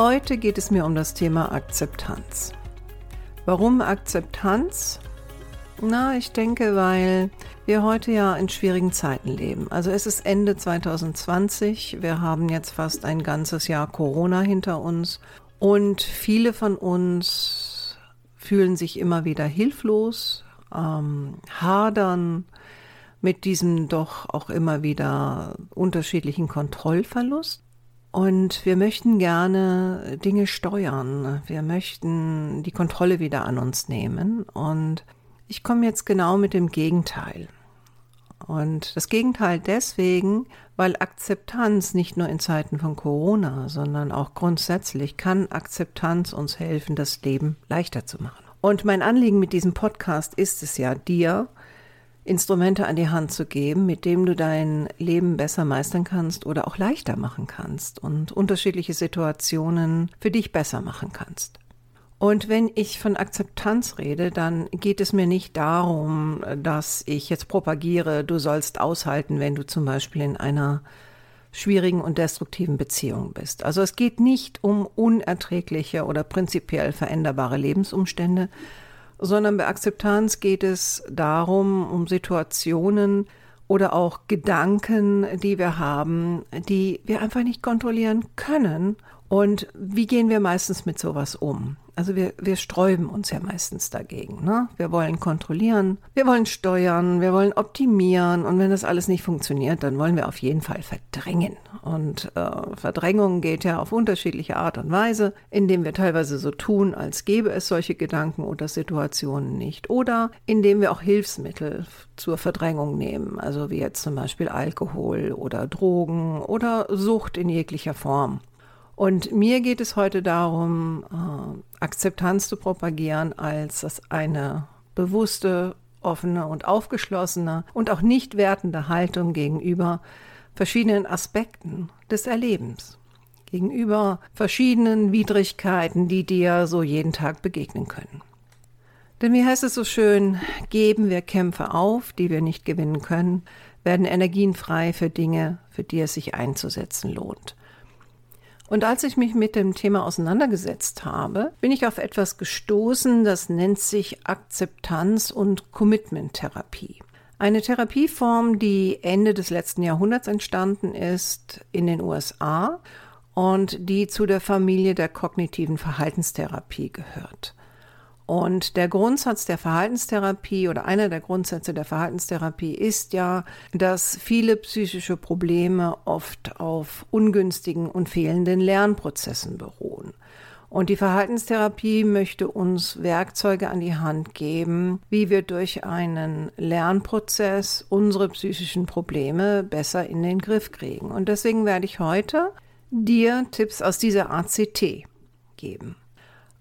Heute geht es mir um das Thema Akzeptanz. Warum Akzeptanz? Na, ich denke, weil wir heute ja in schwierigen Zeiten leben. Also es ist Ende 2020, wir haben jetzt fast ein ganzes Jahr Corona hinter uns und viele von uns fühlen sich immer wieder hilflos, ähm, hadern mit diesem doch auch immer wieder unterschiedlichen Kontrollverlust. Und wir möchten gerne Dinge steuern. Wir möchten die Kontrolle wieder an uns nehmen. Und ich komme jetzt genau mit dem Gegenteil. Und das Gegenteil deswegen, weil Akzeptanz nicht nur in Zeiten von Corona, sondern auch grundsätzlich kann Akzeptanz uns helfen, das Leben leichter zu machen. Und mein Anliegen mit diesem Podcast ist es ja, dir Instrumente an die Hand zu geben, mit dem du dein Leben besser meistern kannst oder auch leichter machen kannst und unterschiedliche Situationen für dich besser machen kannst. Und wenn ich von Akzeptanz rede, dann geht es mir nicht darum, dass ich jetzt propagiere, du sollst aushalten, wenn du zum Beispiel in einer schwierigen und destruktiven Beziehung bist. Also es geht nicht um unerträgliche oder prinzipiell veränderbare Lebensumstände, sondern bei Akzeptanz geht es darum, um Situationen oder auch Gedanken, die wir haben, die wir einfach nicht kontrollieren können. Und wie gehen wir meistens mit sowas um? Also wir, wir sträuben uns ja meistens dagegen. Ne? Wir wollen kontrollieren, wir wollen steuern, wir wollen optimieren und wenn das alles nicht funktioniert, dann wollen wir auf jeden Fall verdrängen. Und äh, Verdrängung geht ja auf unterschiedliche Art und Weise, indem wir teilweise so tun, als gäbe es solche Gedanken oder Situationen nicht. Oder indem wir auch Hilfsmittel zur Verdrängung nehmen, also wie jetzt zum Beispiel Alkohol oder Drogen oder Sucht in jeglicher Form. Und mir geht es heute darum, äh, Akzeptanz zu propagieren als eine bewusste, offene und aufgeschlossene und auch nicht wertende Haltung gegenüber verschiedenen Aspekten des Erlebens, gegenüber verschiedenen Widrigkeiten, die dir so jeden Tag begegnen können. Denn wie heißt es so schön, geben wir Kämpfe auf, die wir nicht gewinnen können, werden Energien frei für Dinge, für die es sich einzusetzen lohnt. Und als ich mich mit dem Thema auseinandergesetzt habe, bin ich auf etwas gestoßen, das nennt sich Akzeptanz- und Commitment-Therapie. Eine Therapieform, die Ende des letzten Jahrhunderts entstanden ist in den USA und die zu der Familie der kognitiven Verhaltenstherapie gehört. Und der Grundsatz der Verhaltenstherapie oder einer der Grundsätze der Verhaltenstherapie ist ja, dass viele psychische Probleme oft auf ungünstigen und fehlenden Lernprozessen beruhen. Und die Verhaltenstherapie möchte uns Werkzeuge an die Hand geben, wie wir durch einen Lernprozess unsere psychischen Probleme besser in den Griff kriegen. Und deswegen werde ich heute dir Tipps aus dieser ACT geben.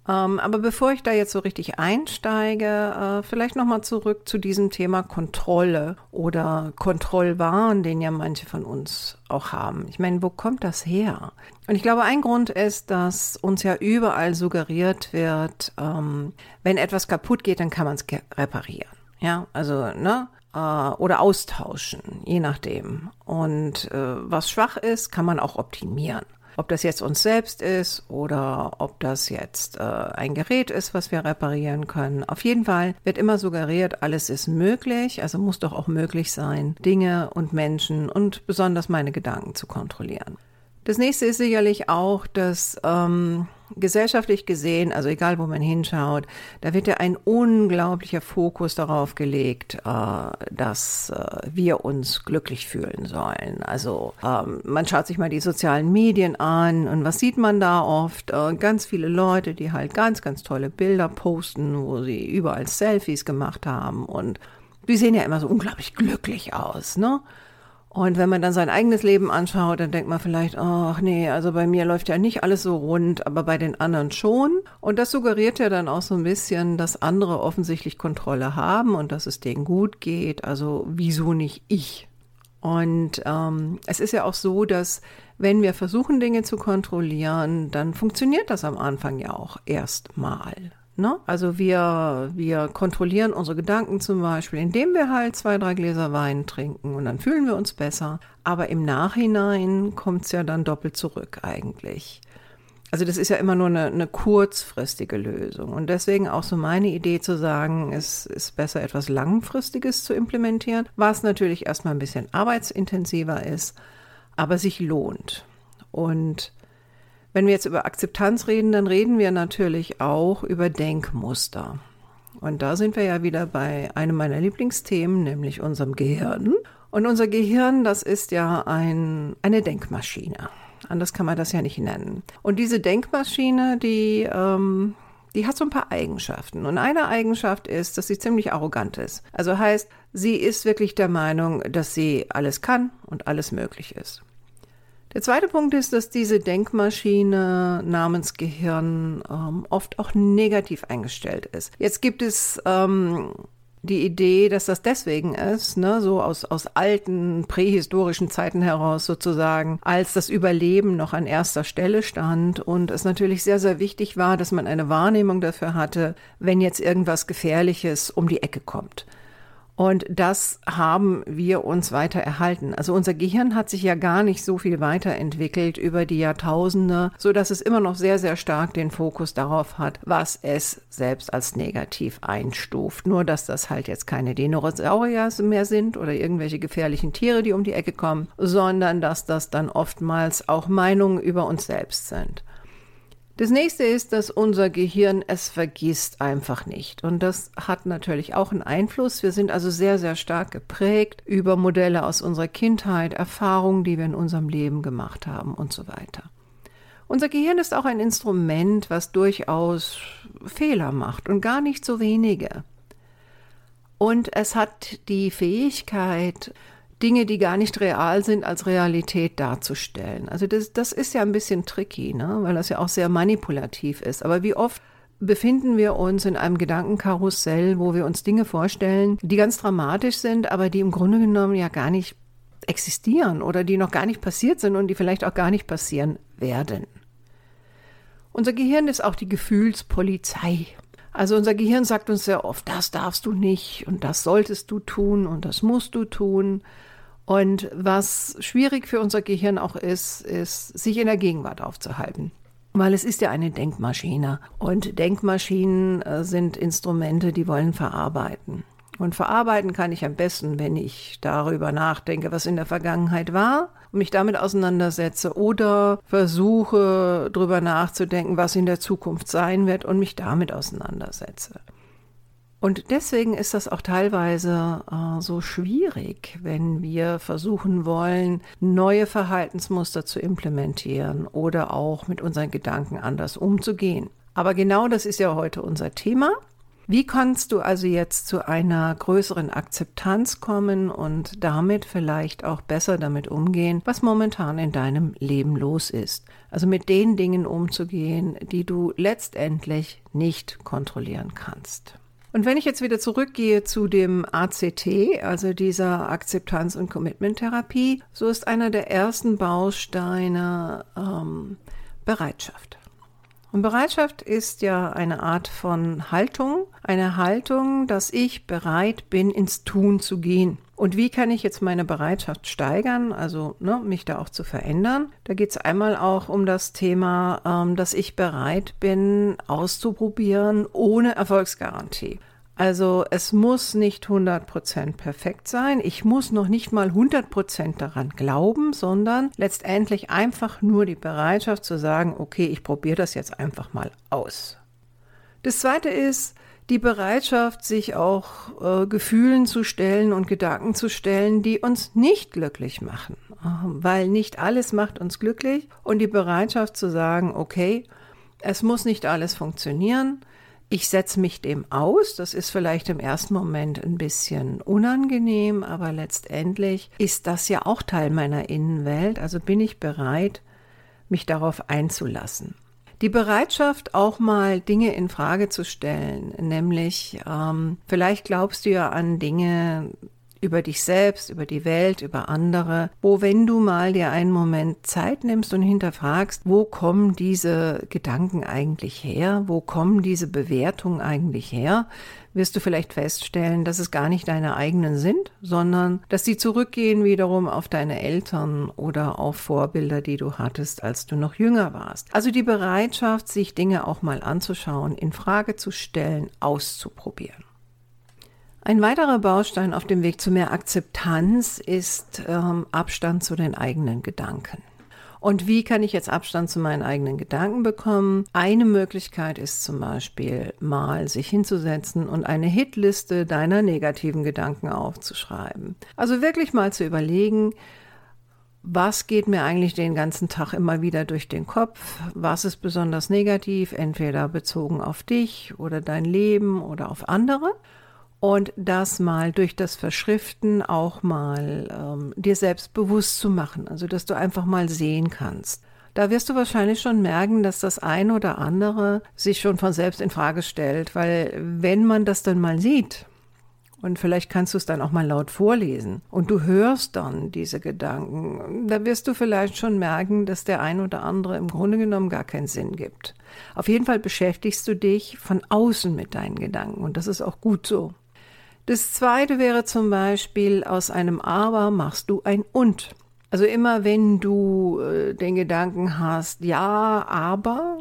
Ähm, aber bevor ich da jetzt so richtig einsteige, äh, vielleicht nochmal zurück zu diesem Thema Kontrolle oder Kontrollwahn, den ja manche von uns auch haben. Ich meine, wo kommt das her? Und ich glaube, ein Grund ist, dass uns ja überall suggeriert wird, ähm, wenn etwas kaputt geht, dann kann man es reparieren. Ja, also, ne? Äh, oder austauschen, je nachdem. Und äh, was schwach ist, kann man auch optimieren. Ob das jetzt uns selbst ist oder ob das jetzt äh, ein Gerät ist, was wir reparieren können. Auf jeden Fall wird immer suggeriert, alles ist möglich, also muss doch auch möglich sein, Dinge und Menschen und besonders meine Gedanken zu kontrollieren. Das nächste ist sicherlich auch, dass ähm, gesellschaftlich gesehen, also egal wo man hinschaut, da wird ja ein unglaublicher Fokus darauf gelegt, äh, dass äh, wir uns glücklich fühlen sollen. Also ähm, man schaut sich mal die sozialen Medien an und was sieht man da oft? Äh, ganz viele Leute, die halt ganz, ganz tolle Bilder posten, wo sie überall Selfies gemacht haben und die sehen ja immer so unglaublich glücklich aus, ne? Und wenn man dann sein eigenes Leben anschaut, dann denkt man vielleicht, ach nee, also bei mir läuft ja nicht alles so rund, aber bei den anderen schon. Und das suggeriert ja dann auch so ein bisschen, dass andere offensichtlich Kontrolle haben und dass es denen gut geht. Also wieso nicht ich? Und ähm, es ist ja auch so, dass wenn wir versuchen, Dinge zu kontrollieren, dann funktioniert das am Anfang ja auch erstmal. Ne? Also wir, wir kontrollieren unsere Gedanken zum Beispiel, indem wir halt zwei, drei Gläser Wein trinken und dann fühlen wir uns besser. Aber im Nachhinein kommt es ja dann doppelt zurück eigentlich. Also das ist ja immer nur eine, eine kurzfristige Lösung. Und deswegen auch so meine Idee zu sagen, es ist besser etwas Langfristiges zu implementieren, was natürlich erstmal ein bisschen arbeitsintensiver ist, aber sich lohnt. Und wenn wir jetzt über Akzeptanz reden, dann reden wir natürlich auch über Denkmuster. Und da sind wir ja wieder bei einem meiner Lieblingsthemen, nämlich unserem Gehirn. Und unser Gehirn, das ist ja ein, eine Denkmaschine. Anders kann man das ja nicht nennen. Und diese Denkmaschine, die, ähm, die hat so ein paar Eigenschaften. Und eine Eigenschaft ist, dass sie ziemlich arrogant ist. Also heißt, sie ist wirklich der Meinung, dass sie alles kann und alles möglich ist. Der zweite Punkt ist, dass diese Denkmaschine namens Gehirn ähm, oft auch negativ eingestellt ist. Jetzt gibt es ähm, die Idee, dass das deswegen ist, ne, so aus, aus alten prähistorischen Zeiten heraus sozusagen, als das Überleben noch an erster Stelle stand und es natürlich sehr, sehr wichtig war, dass man eine Wahrnehmung dafür hatte, wenn jetzt irgendwas Gefährliches um die Ecke kommt. Und das haben wir uns weiter erhalten. Also unser Gehirn hat sich ja gar nicht so viel weiterentwickelt über die Jahrtausende, so dass es immer noch sehr, sehr stark den Fokus darauf hat, was es selbst als negativ einstuft. Nur, dass das halt jetzt keine Dinosaurier mehr sind oder irgendwelche gefährlichen Tiere, die um die Ecke kommen, sondern dass das dann oftmals auch Meinungen über uns selbst sind. Das nächste ist, dass unser Gehirn es vergisst einfach nicht. Und das hat natürlich auch einen Einfluss. Wir sind also sehr, sehr stark geprägt über Modelle aus unserer Kindheit, Erfahrungen, die wir in unserem Leben gemacht haben und so weiter. Unser Gehirn ist auch ein Instrument, was durchaus Fehler macht und gar nicht so wenige. Und es hat die Fähigkeit, Dinge, die gar nicht real sind, als Realität darzustellen. Also das, das ist ja ein bisschen tricky, ne? weil das ja auch sehr manipulativ ist. Aber wie oft befinden wir uns in einem Gedankenkarussell, wo wir uns Dinge vorstellen, die ganz dramatisch sind, aber die im Grunde genommen ja gar nicht existieren oder die noch gar nicht passiert sind und die vielleicht auch gar nicht passieren werden. Unser Gehirn ist auch die Gefühlspolizei. Also unser Gehirn sagt uns sehr oft, das darfst du nicht und das solltest du tun und das musst du tun. Und was schwierig für unser Gehirn auch ist, ist, sich in der Gegenwart aufzuhalten. Weil es ist ja eine Denkmaschine. Und Denkmaschinen äh, sind Instrumente, die wollen verarbeiten. Und verarbeiten kann ich am besten, wenn ich darüber nachdenke, was in der Vergangenheit war und mich damit auseinandersetze oder versuche darüber nachzudenken, was in der Zukunft sein wird und mich damit auseinandersetze. Und deswegen ist das auch teilweise äh, so schwierig, wenn wir versuchen wollen, neue Verhaltensmuster zu implementieren oder auch mit unseren Gedanken anders umzugehen. Aber genau das ist ja heute unser Thema. Wie kannst du also jetzt zu einer größeren Akzeptanz kommen und damit vielleicht auch besser damit umgehen, was momentan in deinem Leben los ist? Also mit den Dingen umzugehen, die du letztendlich nicht kontrollieren kannst. Und wenn ich jetzt wieder zurückgehe zu dem ACT, also dieser Akzeptanz- und Commitment-Therapie, so ist einer der ersten Bausteine ähm, Bereitschaft. Und Bereitschaft ist ja eine Art von Haltung, eine Haltung, dass ich bereit bin, ins Tun zu gehen. Und wie kann ich jetzt meine Bereitschaft steigern, also ne, mich da auch zu verändern? Da geht es einmal auch um das Thema, ähm, dass ich bereit bin, auszuprobieren ohne Erfolgsgarantie. Also es muss nicht 100% perfekt sein. Ich muss noch nicht mal 100% daran glauben, sondern letztendlich einfach nur die Bereitschaft zu sagen, okay, ich probiere das jetzt einfach mal aus. Das Zweite ist, die Bereitschaft, sich auch äh, Gefühlen zu stellen und Gedanken zu stellen, die uns nicht glücklich machen, ähm, weil nicht alles macht uns glücklich und die Bereitschaft zu sagen, okay, es muss nicht alles funktionieren, Ich setze mich dem aus. Das ist vielleicht im ersten Moment ein bisschen unangenehm, aber letztendlich ist das ja auch Teil meiner Innenwelt. Also bin ich bereit, mich darauf einzulassen. Die Bereitschaft, auch mal Dinge in Frage zu stellen, nämlich ähm, vielleicht glaubst du ja an Dinge, über dich selbst, über die Welt, über andere, wo wenn du mal dir einen Moment Zeit nimmst und hinterfragst, wo kommen diese Gedanken eigentlich her, wo kommen diese Bewertungen eigentlich her, wirst du vielleicht feststellen, dass es gar nicht deine eigenen sind, sondern dass sie zurückgehen wiederum auf deine Eltern oder auf Vorbilder, die du hattest, als du noch jünger warst. Also die Bereitschaft, sich Dinge auch mal anzuschauen, in Frage zu stellen, auszuprobieren. Ein weiterer Baustein auf dem Weg zu mehr Akzeptanz ist ähm, Abstand zu den eigenen Gedanken. Und wie kann ich jetzt Abstand zu meinen eigenen Gedanken bekommen? Eine Möglichkeit ist zum Beispiel mal sich hinzusetzen und eine Hitliste deiner negativen Gedanken aufzuschreiben. Also wirklich mal zu überlegen, was geht mir eigentlich den ganzen Tag immer wieder durch den Kopf? Was ist besonders negativ, entweder bezogen auf dich oder dein Leben oder auf andere? Und das mal durch das Verschriften auch mal ähm, dir selbst bewusst zu machen, also dass du einfach mal sehen kannst. Da wirst du wahrscheinlich schon merken, dass das ein oder andere sich schon von selbst in Frage stellt, weil wenn man das dann mal sieht, und vielleicht kannst du es dann auch mal laut vorlesen und du hörst dann diese Gedanken, da wirst du vielleicht schon merken, dass der ein oder andere im Grunde genommen gar keinen Sinn gibt. Auf jeden Fall beschäftigst du dich von außen mit deinen Gedanken und das ist auch gut so. Das zweite wäre zum Beispiel, aus einem Aber machst du ein Und. Also immer wenn du äh, den Gedanken hast, ja, aber,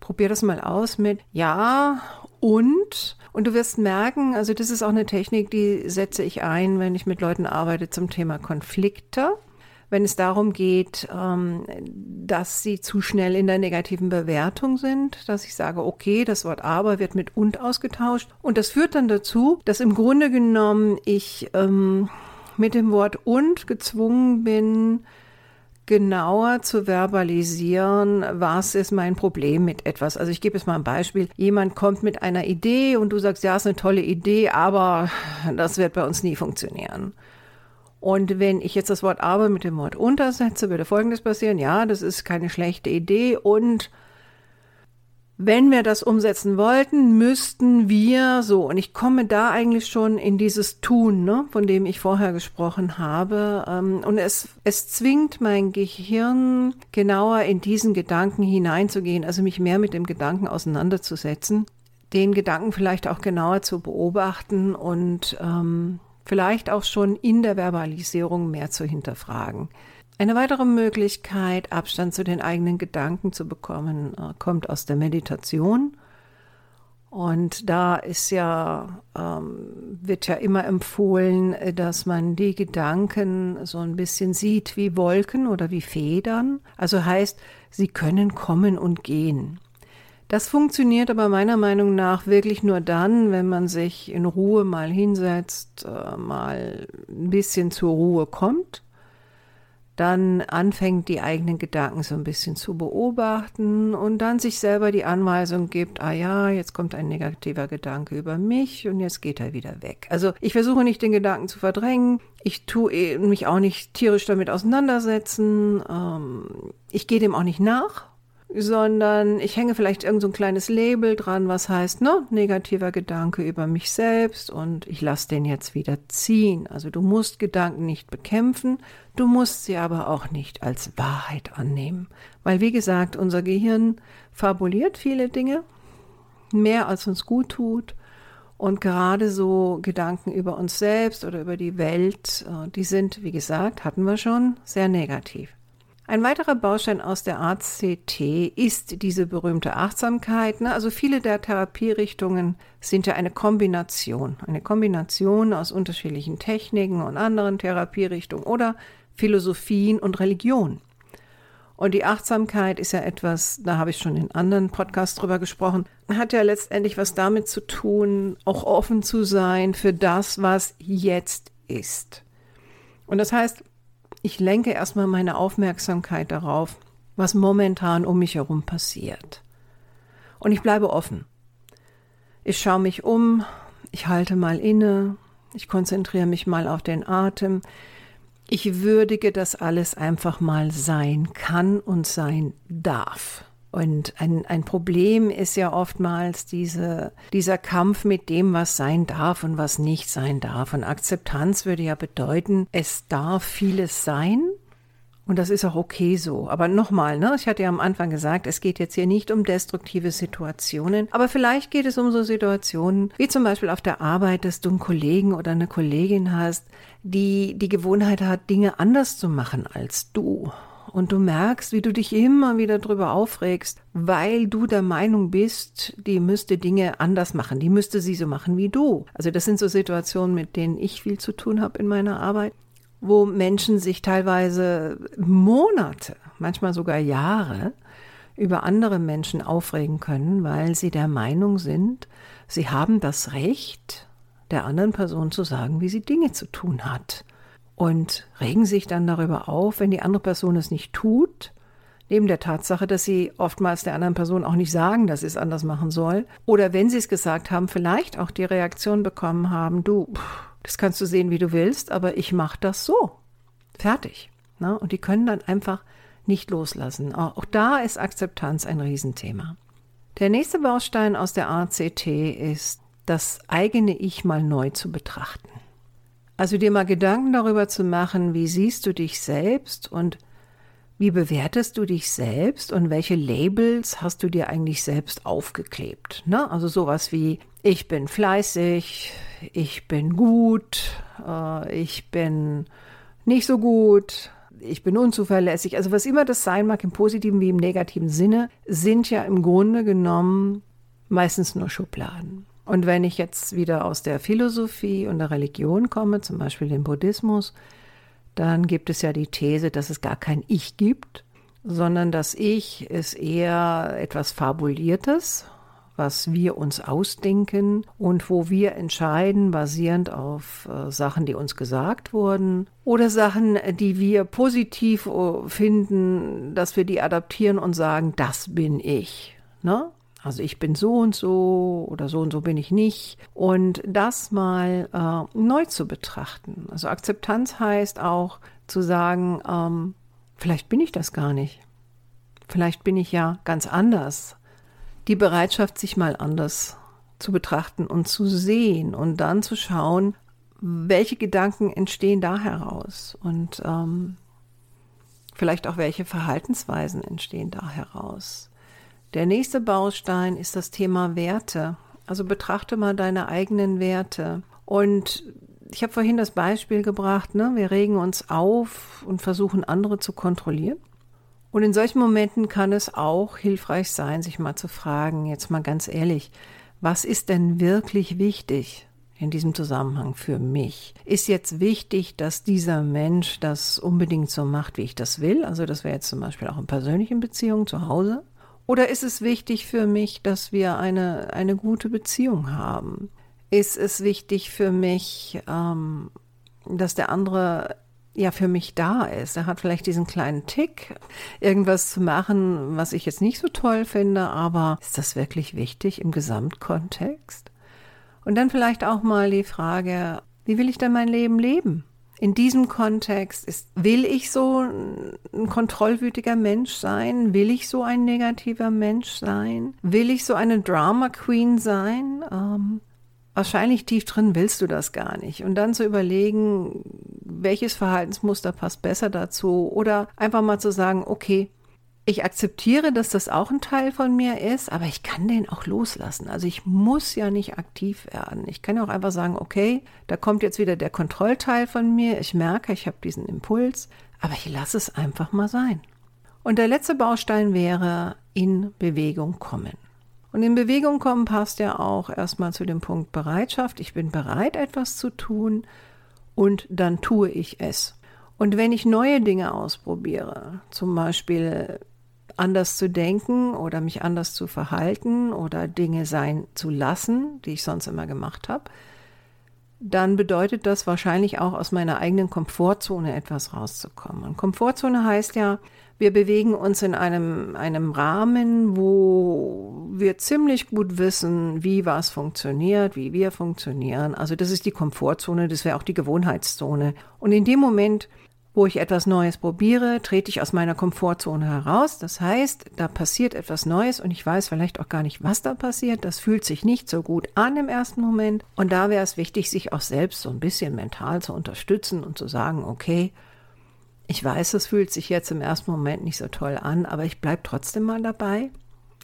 probier das mal aus mit ja und. Und du wirst merken, also das ist auch eine Technik, die setze ich ein, wenn ich mit Leuten arbeite zum Thema Konflikte wenn es darum geht, ähm, dass sie zu schnell in der negativen Bewertung sind, dass ich sage, okay, das Wort aber wird mit und ausgetauscht. Und das führt dann dazu, dass im Grunde genommen ich ähm, mit dem Wort und gezwungen bin, genauer zu verbalisieren, was ist mein Problem mit etwas. Also ich gebe jetzt mal ein Beispiel. Jemand kommt mit einer Idee und du sagst, ja, ist eine tolle Idee, aber das wird bei uns nie funktionieren. Und wenn ich jetzt das Wort aber mit dem Wort untersetze, würde Folgendes passieren. Ja, das ist keine schlechte Idee. Und wenn wir das umsetzen wollten, müssten wir so. Und ich komme da eigentlich schon in dieses Tun, ne, von dem ich vorher gesprochen habe. Ähm, und es, es zwingt mein Gehirn genauer in diesen Gedanken hineinzugehen, also mich mehr mit dem Gedanken auseinanderzusetzen, den Gedanken vielleicht auch genauer zu beobachten und ähm, vielleicht auch schon in der Verbalisierung mehr zu hinterfragen. Eine weitere Möglichkeit, Abstand zu den eigenen Gedanken zu bekommen, äh, kommt aus der Meditation. Und da ist ja, ähm, wird ja immer empfohlen, dass man die Gedanken so ein bisschen sieht wie Wolken oder wie Federn. Also heißt, sie können kommen und gehen. Das funktioniert aber meiner Meinung nach wirklich nur dann, wenn man sich in Ruhe mal hinsetzt, äh, mal ein bisschen zur Ruhe kommt, dann anfängt die eigenen Gedanken so ein bisschen zu beobachten und dann sich selber die Anweisung gibt, ah ja, jetzt kommt ein negativer Gedanke über mich und jetzt geht er wieder weg. Also ich versuche nicht den Gedanken zu verdrängen, ich tue eh, mich auch nicht tierisch damit auseinandersetzen, ähm, ich gehe dem auch nicht nach, sondern ich hänge vielleicht irgend so ein kleines Label dran, was heißt, ne, negativer Gedanke über mich selbst und ich lasse den jetzt wieder ziehen. Also du musst Gedanken nicht bekämpfen, du musst sie aber auch nicht als Wahrheit annehmen. Weil, wie gesagt, unser Gehirn fabuliert viele Dinge, mehr als uns gut tut. Und gerade so Gedanken über uns selbst oder über die Welt, äh, die sind, wie gesagt, hatten wir schon, sehr negativ. Ein weiterer Baustein aus der ACT ist diese berühmte Achtsamkeit. Ne? Also viele der Therapierichtungen sind ja eine Kombination, eine Kombination aus unterschiedlichen Techniken und anderen Therapierichtungen oder Philosophien und Religion. Und die Achtsamkeit ist ja etwas, da habe ich schon in anderen Podcasts drüber gesprochen, hat ja letztendlich was damit zu tun, auch offen zu sein für das, was jetzt ist. Und das heißt, ich lenke erstmal meine Aufmerksamkeit darauf, was momentan um mich herum passiert. Und ich bleibe offen. Ich schaue mich um, ich halte mal inne, ich konzentriere mich mal auf den Atem. Ich würdige, dass alles einfach mal sein kann und sein darf. Und ein, ein Problem ist ja oftmals diese, dieser Kampf mit dem, was sein darf und was nicht sein darf. Und Akzeptanz würde ja bedeuten, es darf vieles sein, und das ist auch okay so. Aber nochmal, ne, ich hatte ja am Anfang gesagt, es geht jetzt hier nicht um destruktive Situationen, aber vielleicht geht es um so Situationen, wie zum Beispiel auf der Arbeit, dass du einen Kollegen oder eine Kollegin hast, die die Gewohnheit hat, Dinge anders zu machen als du. Und du merkst, wie du dich immer wieder drüber aufregst, weil du der Meinung bist, die müsste Dinge anders machen, die müsste sie so machen wie du. Also das sind so Situationen, mit denen ich viel zu tun habe in meiner Arbeit wo Menschen sich teilweise Monate, manchmal sogar Jahre über andere Menschen aufregen können, weil sie der Meinung sind, sie haben das Recht, der anderen Person zu sagen, wie sie Dinge zu tun hat. Und regen sich dann darüber auf, wenn die andere Person es nicht tut, neben der Tatsache, dass sie oftmals der anderen Person auch nicht sagen, dass sie es anders machen soll. Oder wenn sie es gesagt haben, vielleicht auch die Reaktion bekommen haben, du, das kannst du sehen, wie du willst, aber ich mache das so. Fertig. Ne? Und die können dann einfach nicht loslassen. Auch da ist Akzeptanz ein Riesenthema. Der nächste Baustein aus der ACT ist, das eigene Ich mal neu zu betrachten. Also dir mal Gedanken darüber zu machen, wie siehst du dich selbst und wie bewertest du dich selbst und welche Labels hast du dir eigentlich selbst aufgeklebt? Ne? Also sowas wie ich bin fleißig, ich bin gut, äh, ich bin nicht so gut, ich bin unzuverlässig. Also was immer das sein mag, im positiven wie im negativen Sinne, sind ja im Grunde genommen meistens nur Schubladen. Und wenn ich jetzt wieder aus der Philosophie und der Religion komme, zum Beispiel dem Buddhismus, dann gibt es ja die These, dass es gar kein Ich gibt, sondern das Ich ist eher etwas Fabuliertes, was wir uns ausdenken und wo wir entscheiden, basierend auf äh, Sachen, die uns gesagt wurden oder Sachen, die wir positiv äh, finden, dass wir die adaptieren und sagen, das bin ich. Ne? Also ich bin so und so oder so und so bin ich nicht. Und das mal äh, neu zu betrachten. Also Akzeptanz heißt auch zu sagen, ähm, vielleicht bin ich das gar nicht. Vielleicht bin ich ja ganz anders. Die Bereitschaft, sich mal anders zu betrachten und zu sehen und dann zu schauen, welche Gedanken entstehen da heraus und ähm, vielleicht auch welche Verhaltensweisen entstehen da heraus. Der nächste Baustein ist das Thema Werte. Also betrachte mal deine eigenen Werte. Und ich habe vorhin das Beispiel gebracht, ne? wir regen uns auf und versuchen andere zu kontrollieren. Und in solchen Momenten kann es auch hilfreich sein, sich mal zu fragen, jetzt mal ganz ehrlich, was ist denn wirklich wichtig in diesem Zusammenhang für mich? Ist jetzt wichtig, dass dieser Mensch das unbedingt so macht, wie ich das will? Also das wäre jetzt zum Beispiel auch in persönlichen Beziehungen zu Hause. Oder ist es wichtig für mich, dass wir eine, eine gute Beziehung haben? Ist es wichtig für mich, ähm, dass der andere ja für mich da ist. Er hat vielleicht diesen kleinen Tick, irgendwas zu machen, was ich jetzt nicht so toll finde, aber ist das wirklich wichtig im Gesamtkontext? Und dann vielleicht auch mal die Frage, wie will ich denn mein Leben leben? In diesem Kontext ist, will ich so ein kontrollwütiger Mensch sein? Will ich so ein negativer Mensch sein? Will ich so eine Drama Queen sein? Ähm, wahrscheinlich tief drin willst du das gar nicht. Und dann zu überlegen, welches Verhaltensmuster passt besser dazu oder einfach mal zu sagen, okay, ich akzeptiere, dass das auch ein Teil von mir ist, aber ich kann den auch loslassen. Also ich muss ja nicht aktiv werden. Ich kann auch einfach sagen, okay, da kommt jetzt wieder der Kontrollteil von mir. Ich merke, ich habe diesen Impuls, aber ich lasse es einfach mal sein. Und der letzte Baustein wäre in Bewegung kommen. Und in Bewegung kommen passt ja auch erstmal zu dem Punkt Bereitschaft. Ich bin bereit, etwas zu tun und dann tue ich es. Und wenn ich neue Dinge ausprobiere, zum Beispiel anders zu denken oder mich anders zu verhalten oder Dinge sein zu lassen, die ich sonst immer gemacht habe, dann bedeutet das wahrscheinlich auch aus meiner eigenen Komfortzone etwas rauszukommen. Und Komfortzone heißt ja, Wir bewegen uns in einem, einem Rahmen, wo wir ziemlich gut wissen, wie was funktioniert, wie wir funktionieren. Also das ist die Komfortzone, das wäre auch die Gewohnheitszone. Und in dem Moment, wo ich etwas Neues probiere, trete ich aus meiner Komfortzone heraus. Das heißt, da passiert etwas Neues und ich weiß vielleicht auch gar nicht, was da passiert. Das fühlt sich nicht so gut an im ersten Moment. Und da wäre es wichtig, sich auch selbst so ein bisschen mental zu unterstützen und zu sagen, okay, ich weiß, es fühlt sich jetzt im ersten Moment nicht so toll an, aber ich bleibe trotzdem mal dabei.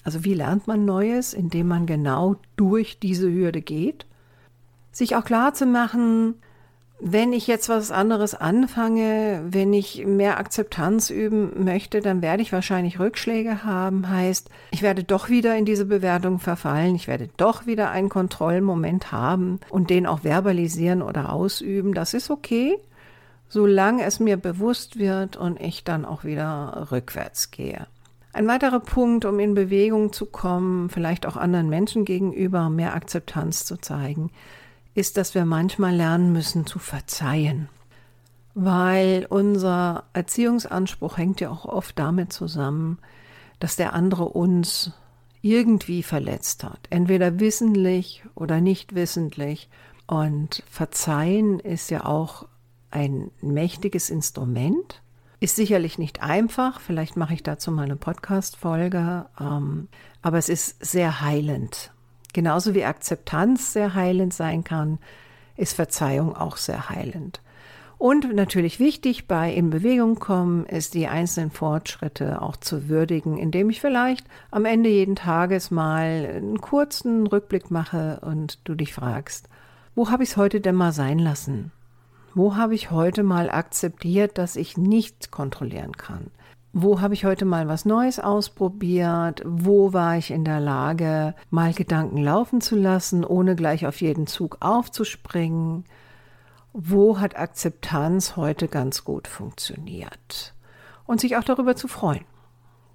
Also wie lernt man Neues, indem man genau durch diese Hürde geht? Sich auch klar zu machen, wenn ich jetzt was anderes anfange, wenn ich mehr Akzeptanz üben möchte, dann werde ich wahrscheinlich Rückschläge haben. Heißt, ich werde doch wieder in diese Bewertung verfallen. Ich werde doch wieder einen Kontrollmoment haben und den auch verbalisieren oder ausüben. Das ist okay solange es mir bewusst wird und ich dann auch wieder rückwärts gehe. Ein weiterer Punkt, um in Bewegung zu kommen, vielleicht auch anderen Menschen gegenüber mehr Akzeptanz zu zeigen, ist, dass wir manchmal lernen müssen zu verzeihen. Weil unser Erziehungsanspruch hängt ja auch oft damit zusammen, dass der andere uns irgendwie verletzt hat. Entweder wissentlich oder nicht wissentlich. Und verzeihen ist ja auch ein mächtiges Instrument. Ist sicherlich nicht einfach, vielleicht mache ich dazu mal eine Podcast-Folge, ähm, aber es ist sehr heilend. Genauso wie Akzeptanz sehr heilend sein kann, ist Verzeihung auch sehr heilend. Und natürlich wichtig bei in Bewegung kommen ist die einzelnen Fortschritte auch zu würdigen, indem ich vielleicht am Ende jeden Tages mal einen kurzen Rückblick mache und du dich fragst, wo habe ich es heute denn mal sein lassen? Wo habe ich heute mal akzeptiert, dass ich nicht kontrollieren kann? Wo habe ich heute mal was Neues ausprobiert? Wo war ich in der Lage, mal Gedanken laufen zu lassen, ohne gleich auf jeden Zug aufzuspringen? Wo hat Akzeptanz heute ganz gut funktioniert? Und sich auch darüber zu freuen,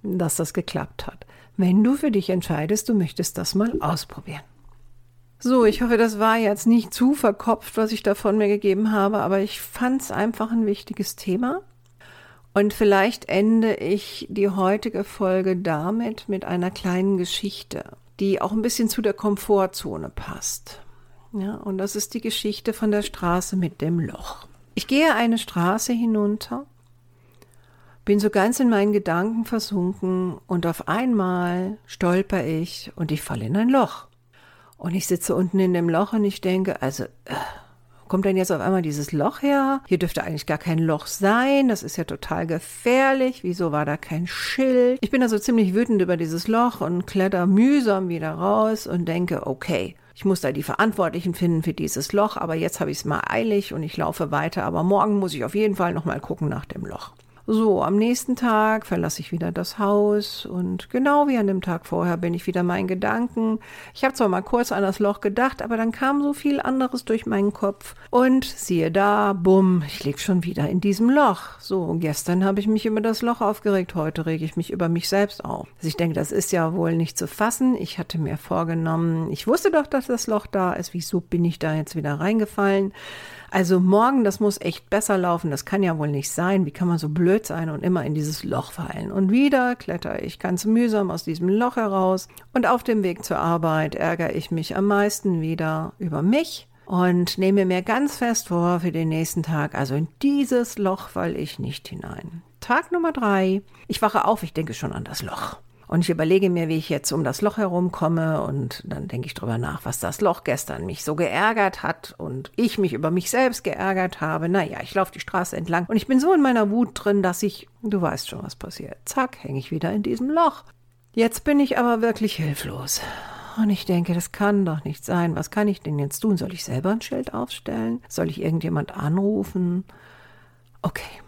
dass das geklappt hat. Wenn du für dich entscheidest, du möchtest das mal ausprobieren. So, ich hoffe, das war jetzt nicht zu verkopft, was ich da von mir gegeben habe, aber ich fand es einfach ein wichtiges Thema. Und vielleicht ende ich die heutige Folge damit mit einer kleinen Geschichte, die auch ein bisschen zu der Komfortzone passt. Ja, und das ist die Geschichte von der Straße mit dem Loch. Ich gehe eine Straße hinunter, bin so ganz in meinen Gedanken versunken und auf einmal stolper ich und ich falle in ein Loch. Und ich sitze unten in dem Loch und ich denke, also, äh, kommt denn jetzt auf einmal dieses Loch her? Hier dürfte eigentlich gar kein Loch sein. Das ist ja total gefährlich. Wieso war da kein Schild? Ich bin also ziemlich wütend über dieses Loch und kletter mühsam wieder raus und denke, okay, ich muss da die Verantwortlichen finden für dieses Loch, aber jetzt habe ich es mal eilig und ich laufe weiter. Aber morgen muss ich auf jeden Fall noch mal gucken nach dem Loch. So, am nächsten Tag verlasse ich wieder das Haus und genau wie an dem Tag vorher bin ich wieder meinen Gedanken. Ich habe zwar mal kurz an das Loch gedacht, aber dann kam so viel anderes durch meinen Kopf und siehe da, bumm, ich lieg schon wieder in diesem Loch. So, gestern habe ich mich über das Loch aufgeregt, heute rege ich mich über mich selbst auf. Also ich denke, das ist ja wohl nicht zu fassen. Ich hatte mir vorgenommen, ich wusste doch, dass das Loch da ist. Wieso bin ich da jetzt wieder reingefallen? Also morgen, das muss echt besser laufen. Das kann ja wohl nicht sein. Wie kann man so blöd sein und immer in dieses Loch fallen? Und wieder kletter ich ganz mühsam aus diesem Loch heraus. Und auf dem Weg zur Arbeit ärgere ich mich am meisten wieder über mich und nehme mir ganz fest vor für den nächsten Tag, also in dieses Loch falle ich nicht hinein. Tag Nummer drei. Ich wache auf, ich denke schon an das Loch. Und ich überlege mir, wie ich jetzt um das Loch herumkomme und dann denke ich drüber nach, was das Loch gestern mich so geärgert hat und ich mich über mich selbst geärgert habe. Naja, ich laufe die Straße entlang und ich bin so in meiner Wut drin, dass ich, du weißt schon, was passiert. Zack, hänge ich wieder in diesem Loch. Jetzt bin ich aber wirklich hilflos. Und ich denke, das kann doch nicht sein. Was kann ich denn jetzt tun? Soll ich selber ein Schild aufstellen? Soll ich irgendjemand anrufen? Okay.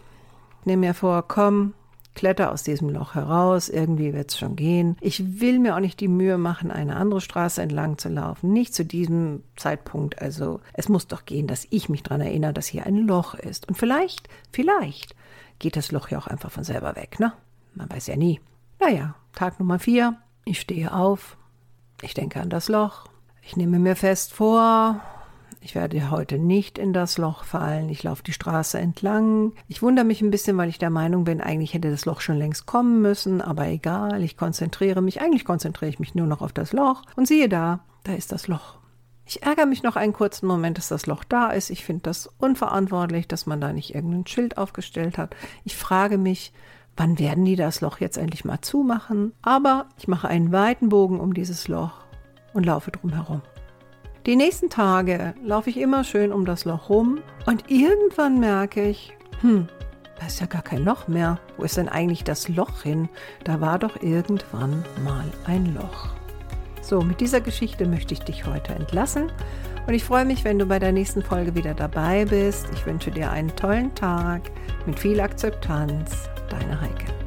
Nimm mir vor, komm, kletter aus diesem Loch heraus, irgendwie wird es schon gehen. Ich will mir auch nicht die Mühe machen, eine andere Straße entlang zu laufen. Nicht zu diesem Zeitpunkt. Also es muss doch gehen, dass ich mich daran erinnere, dass hier ein Loch ist. Und vielleicht, vielleicht geht das Loch ja auch einfach von selber weg, ne? Man weiß ja nie. Naja, Tag Nummer vier. Ich stehe auf. Ich denke an das Loch. Ich nehme mir fest vor, Ich werde heute nicht in das Loch fallen. Ich laufe die Straße entlang. Ich wundere mich ein bisschen, weil ich der Meinung bin, eigentlich hätte das Loch schon längst kommen müssen, aber egal, ich konzentriere mich. Eigentlich konzentriere ich mich nur noch auf das Loch. Und siehe da, da ist das Loch. Ich ärgere mich noch einen kurzen Moment, dass das Loch da ist. Ich finde das unverantwortlich, dass man da nicht irgendein Schild aufgestellt hat. Ich frage mich, wann werden die das Loch jetzt endlich mal zumachen? Aber ich mache einen weiten Bogen um dieses Loch und laufe drum herum. Die nächsten Tage laufe ich immer schön um das Loch rum und irgendwann merke ich, hm, da ist ja gar kein Loch mehr. Wo ist denn eigentlich das Loch hin? Da war doch irgendwann mal ein Loch. So, mit dieser Geschichte möchte ich dich heute entlassen und ich freue mich, wenn du bei der nächsten Folge wieder dabei bist. Ich wünsche dir einen tollen Tag mit viel Akzeptanz. Deine Heike.